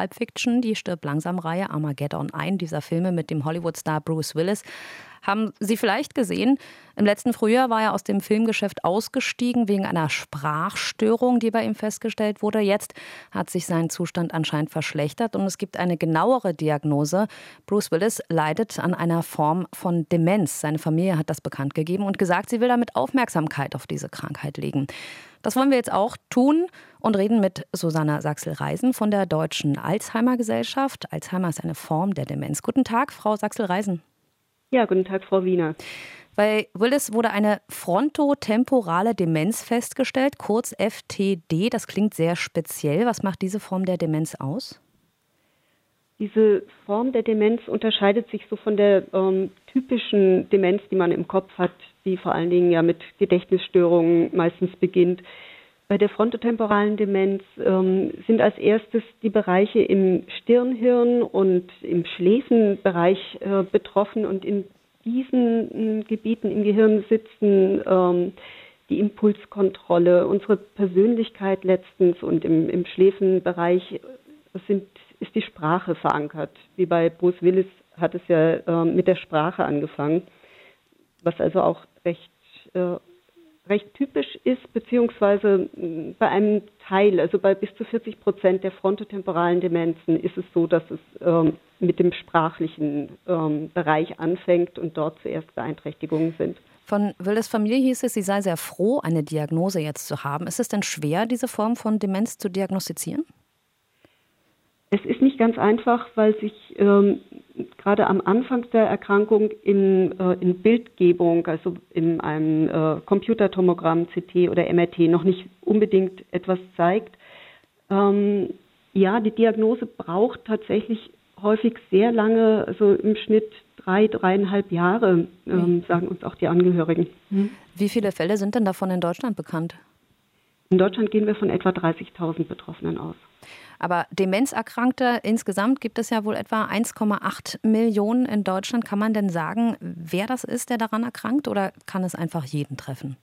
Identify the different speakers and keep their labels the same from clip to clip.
Speaker 1: Pulp Fiction, die stirbt langsam Reihe Armageddon ein, dieser Filme mit dem Hollywood-Star Bruce Willis. Haben Sie vielleicht gesehen, im letzten Frühjahr war er aus dem Filmgeschäft ausgestiegen wegen einer Sprachstörung, die bei ihm festgestellt wurde. Jetzt hat sich sein Zustand anscheinend verschlechtert und es gibt eine genauere Diagnose. Bruce Willis leidet an einer Form von Demenz. Seine Familie hat das bekannt gegeben und gesagt, sie will damit Aufmerksamkeit auf diese Krankheit legen. Das wollen wir jetzt auch tun und reden mit Susanna Sachsel-Reisen von der Deutschen Alzheimer Gesellschaft. Alzheimer ist eine Form der Demenz. Guten Tag, Frau Sachsel-Reisen.
Speaker 2: Ja, guten Tag, Frau Wiener.
Speaker 1: Bei Willis wurde eine frontotemporale Demenz festgestellt, kurz FTD. Das klingt sehr speziell. Was macht diese Form der Demenz aus?
Speaker 2: Diese Form der Demenz unterscheidet sich so von der ähm, typischen Demenz, die man im Kopf hat, die vor allen Dingen ja mit Gedächtnisstörungen meistens beginnt. Bei der frontotemporalen Demenz ähm, sind als erstes die Bereiche im Stirnhirn und im Schläfenbereich äh, betroffen und in diesen äh, Gebieten im Gehirn sitzen ähm, die Impulskontrolle, unsere Persönlichkeit letztens und im, im Schläfenbereich sind, ist die Sprache verankert. Wie bei Bruce Willis hat es ja äh, mit der Sprache angefangen, was also auch recht äh, recht typisch ist, beziehungsweise mm, bei einem Teil, also bei bis zu 40 Prozent der frontotemporalen Demenzen ist es so, dass es ähm, mit dem sprachlichen ähm, Bereich anfängt und dort zuerst Beeinträchtigungen sind.
Speaker 1: Von Wildes Familie hieß es, sie sei sehr froh, eine Diagnose jetzt zu haben. Ist es denn schwer, diese Form von Demenz zu diagnostizieren?
Speaker 2: Es ist nicht ganz einfach, weil sich ähm, gerade am Anfang der Erkrankung in, äh, in Bildgebung, also in einem äh, Computertomogramm, CT oder MRT, noch nicht unbedingt etwas zeigt. Ähm, ja, die Diagnose braucht tatsächlich häufig sehr lange, also im Schnitt drei, dreieinhalb Jahre, ähm, sagen uns auch die Angehörigen.
Speaker 1: Hm. Wie viele Fälle sind denn davon in Deutschland bekannt?
Speaker 2: In Deutschland gehen wir von etwa 30.000 Betroffenen aus.
Speaker 1: Aber Demenzerkrankte insgesamt gibt es ja wohl etwa 1,8 Millionen in Deutschland. Kann man denn sagen, wer das ist, der daran erkrankt oder kann es einfach jeden treffen?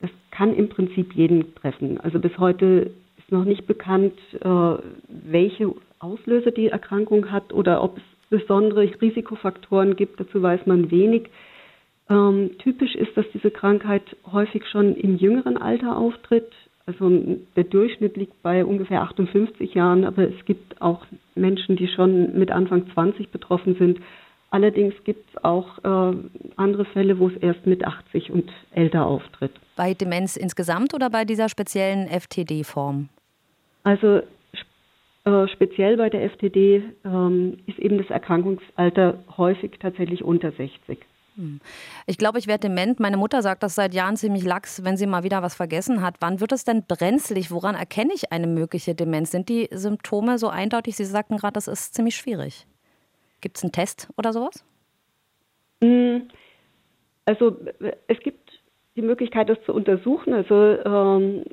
Speaker 2: Das kann im Prinzip jeden treffen. Also bis heute ist noch nicht bekannt, äh, welche Auslöser die Erkrankung hat oder ob es besondere Risikofaktoren gibt. Dazu weiß man wenig. Ähm, typisch ist, dass diese Krankheit häufig schon im jüngeren Alter auftritt. Also der Durchschnitt liegt bei ungefähr 58 Jahren, aber es gibt auch Menschen, die schon mit Anfang 20 betroffen sind. Allerdings gibt es auch äh, andere Fälle, wo es erst mit 80 und älter auftritt.
Speaker 1: Bei Demenz insgesamt oder bei dieser speziellen FTD-Form?
Speaker 2: Also äh, speziell bei der FTD ähm, ist eben das Erkrankungsalter häufig tatsächlich unter 60.
Speaker 1: Ich glaube, ich werde dement. Meine Mutter sagt das seit Jahren ziemlich lax, wenn sie mal wieder was vergessen hat. Wann wird es denn brenzlig? Woran erkenne ich eine mögliche Demenz? Sind die Symptome so eindeutig? Sie sagten gerade, das ist ziemlich schwierig. Gibt es einen Test oder sowas?
Speaker 2: Hm. Also es gibt die Möglichkeit, das zu untersuchen. Also ähm,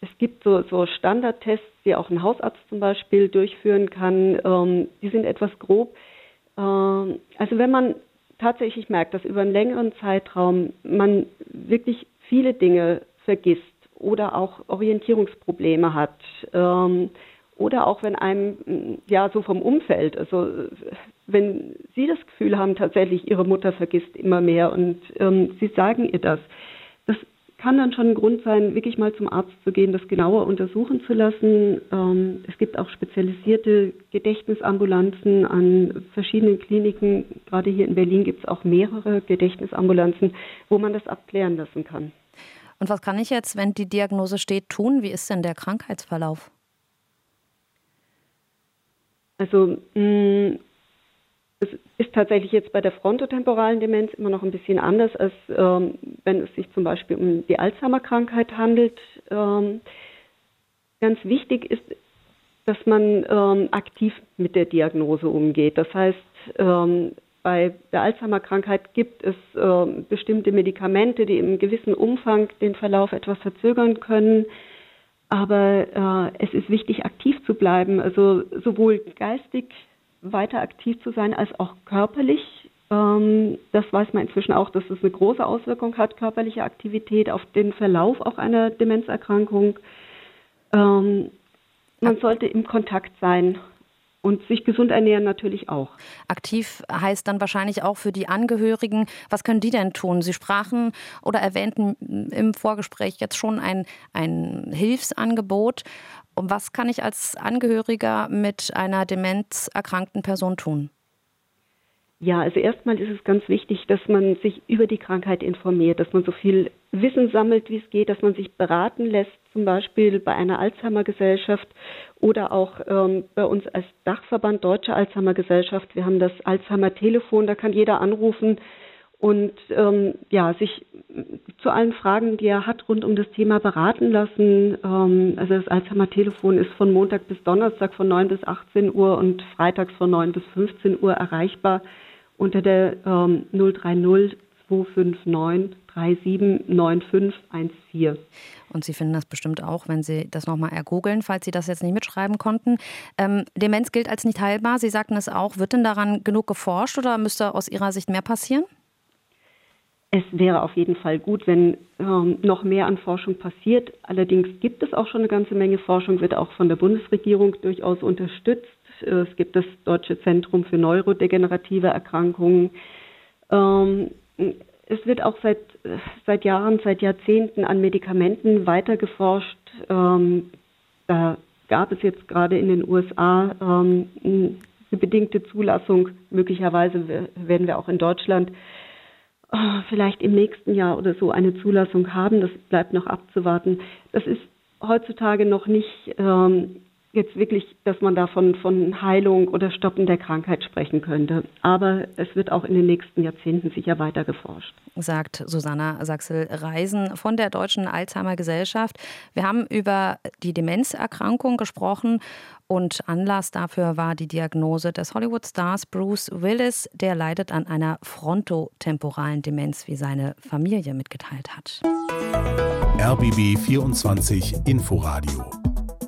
Speaker 2: es gibt so, so, Standardtests, die auch ein Hausarzt zum Beispiel durchführen kann. Ähm, die sind etwas grob. Ähm, also wenn man tatsächlich merkt, dass über einen längeren Zeitraum man wirklich viele Dinge vergisst oder auch Orientierungsprobleme hat ähm, oder auch wenn einem ja so vom Umfeld, also wenn Sie das Gefühl haben, tatsächlich Ihre Mutter vergisst immer mehr und ähm, Sie sagen ihr das kann dann schon ein Grund sein, wirklich mal zum Arzt zu gehen, das genauer untersuchen zu lassen. Ähm, es gibt auch spezialisierte Gedächtnisambulanzen an verschiedenen Kliniken. Gerade hier in Berlin gibt es auch mehrere Gedächtnisambulanzen, wo man das abklären lassen kann.
Speaker 1: Und was kann ich jetzt, wenn die Diagnose steht, tun? Wie ist denn der Krankheitsverlauf?
Speaker 2: Also mh, es ist tatsächlich jetzt bei der frontotemporalen Demenz immer noch ein bisschen anders, als ähm, wenn es sich zum Beispiel um die Alzheimer-Krankheit handelt. Ähm, ganz wichtig ist, dass man ähm, aktiv mit der Diagnose umgeht. Das heißt, ähm, bei der Alzheimer-Krankheit gibt es äh, bestimmte Medikamente, die im gewissen Umfang den Verlauf etwas verzögern können. Aber äh, es ist wichtig, aktiv zu bleiben, also sowohl geistig weiter aktiv zu sein als auch körperlich. Ähm, das weiß man inzwischen auch, dass es eine große Auswirkung hat, körperliche Aktivität auf den Verlauf auch einer Demenzerkrankung. Ähm, man sollte im Kontakt sein und sich gesund ernähren natürlich auch.
Speaker 1: Aktiv heißt dann wahrscheinlich auch für die Angehörigen. Was können die denn tun? Sie sprachen oder erwähnten im Vorgespräch jetzt schon ein, ein Hilfsangebot. Und was kann ich als Angehöriger mit einer demenzerkrankten Person tun?
Speaker 2: Ja, also erstmal ist es ganz wichtig, dass man sich über die Krankheit informiert, dass man so viel Wissen sammelt, wie es geht, dass man sich beraten lässt, zum Beispiel bei einer Alzheimer-Gesellschaft oder auch ähm, bei uns als Dachverband Deutsche Alzheimer-Gesellschaft. Wir haben das Alzheimer-Telefon, da kann jeder anrufen und ähm, ja, sich zu allen Fragen, die er hat, rund um das Thema beraten lassen. Ähm, also das Alzheimer-Telefon ist von Montag bis Donnerstag von 9 bis 18 Uhr und freitags von 9 bis 15 Uhr erreichbar unter der ähm, 030 259 379514.
Speaker 1: Und Sie finden das bestimmt auch, wenn Sie das nochmal ergoogeln, falls Sie das jetzt nicht mitschreiben konnten. Ähm, Demenz gilt als nicht heilbar. Sie sagten es auch. Wird denn daran genug geforscht oder müsste aus Ihrer Sicht mehr passieren?
Speaker 2: Es wäre auf jeden Fall gut, wenn ähm, noch mehr an Forschung passiert. Allerdings gibt es auch schon eine ganze Menge Forschung, wird auch von der Bundesregierung durchaus unterstützt. Es gibt das Deutsche Zentrum für neurodegenerative Erkrankungen. Ähm, es wird auch seit, seit Jahren, seit Jahrzehnten an Medikamenten weiter geforscht. Ähm, da gab es jetzt gerade in den USA ähm, eine bedingte Zulassung. Möglicherweise werden wir auch in Deutschland äh, vielleicht im nächsten Jahr oder so eine Zulassung haben. Das bleibt noch abzuwarten. Das ist heutzutage noch nicht ähm, jetzt wirklich, dass man da von, von Heilung oder Stoppen der Krankheit sprechen könnte. Aber es wird auch in den nächsten Jahrzehnten sicher weiter geforscht.
Speaker 1: Sagt Susanna Sachsel-Reisen von der Deutschen Alzheimer Gesellschaft. Wir haben über die Demenzerkrankung gesprochen und Anlass dafür war die Diagnose des Hollywood-Stars Bruce Willis. Der leidet an einer frontotemporalen Demenz, wie seine Familie mitgeteilt hat.
Speaker 3: RBB 24 Inforadio